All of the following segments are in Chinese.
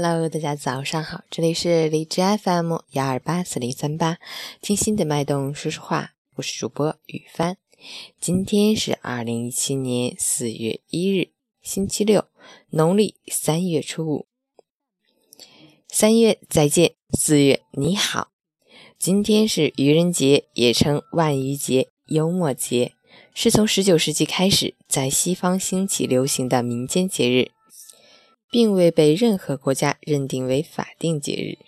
Hello，大家早上好，这里是荔枝 FM 幺二八四零三八，听心的脉动说说话，我是主播雨帆。今天是二零一七年四月一日，星期六，农历三月初五。三月再见，四月你好。今天是愚人节，也称万愚节、幽默节，是从十九世纪开始在西方兴起流行的民间节日。并未被任何国家认定为法定节日。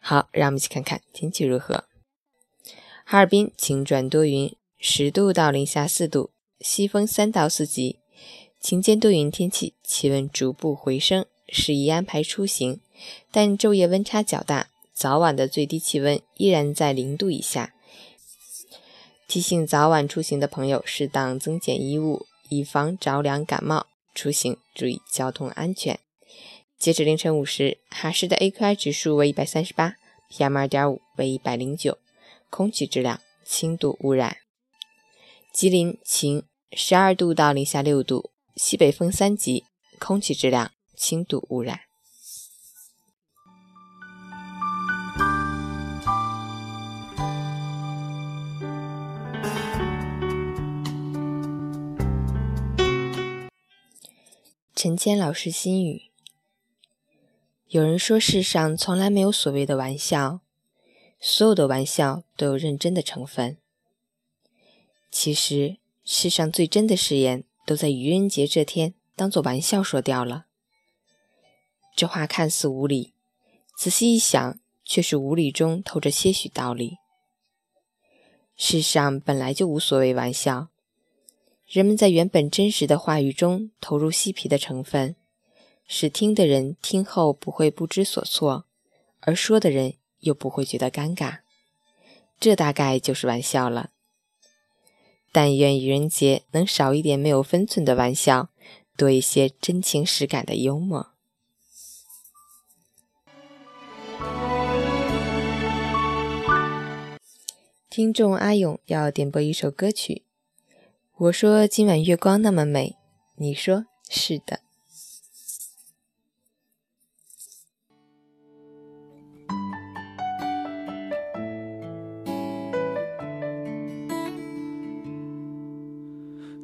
好，让我们一起看看天气如何。哈尔滨晴转多云，十度到零下四度，西风三到四级，晴间多云天气，气温逐步回升，适宜安排出行。但昼夜温差较大，早晚的最低气温依然在零度以下。提醒早晚出行的朋友适当增减衣物，以防着凉感冒。出行注意交通安全。截止凌晨五时，哈市的 AQI 指数为一百三十八，PM 二点五为一百零九，空气质量轻度污染。吉林晴，十二度到零下六度，西北风三级，空气质量轻度污染。陈谦老师心语：有人说，世上从来没有所谓的玩笑，所有的玩笑都有认真的成分。其实，世上最真的誓言，都在愚人节这天当做玩笑说掉了。这话看似无理，仔细一想，却是无理中透着些许道理。世上本来就无所谓玩笑。人们在原本真实的话语中投入嬉皮的成分，使听的人听后不会不知所措，而说的人又不会觉得尴尬。这大概就是玩笑了。但愿愚人节能少一点没有分寸的玩笑，多一些真情实感的幽默。听众阿勇要点播一首歌曲。我说今晚月光那么美，你说是的。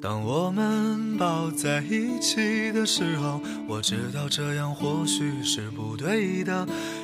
当我们抱在一起的时候，我知道这样或许是不对的，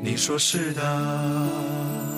你说是的。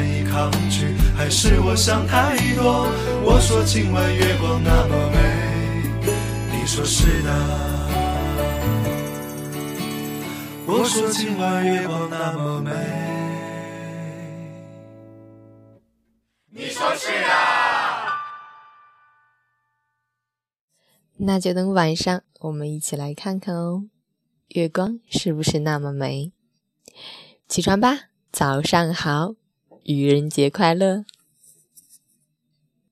难以抗拒，还是我想太多？我说今晚月光那么美。说是的，我说今晚月光那么美。你说是的，那就等晚上我们一起来看看哦，月光是不是那么美？起床吧，早上好，愚人节快乐。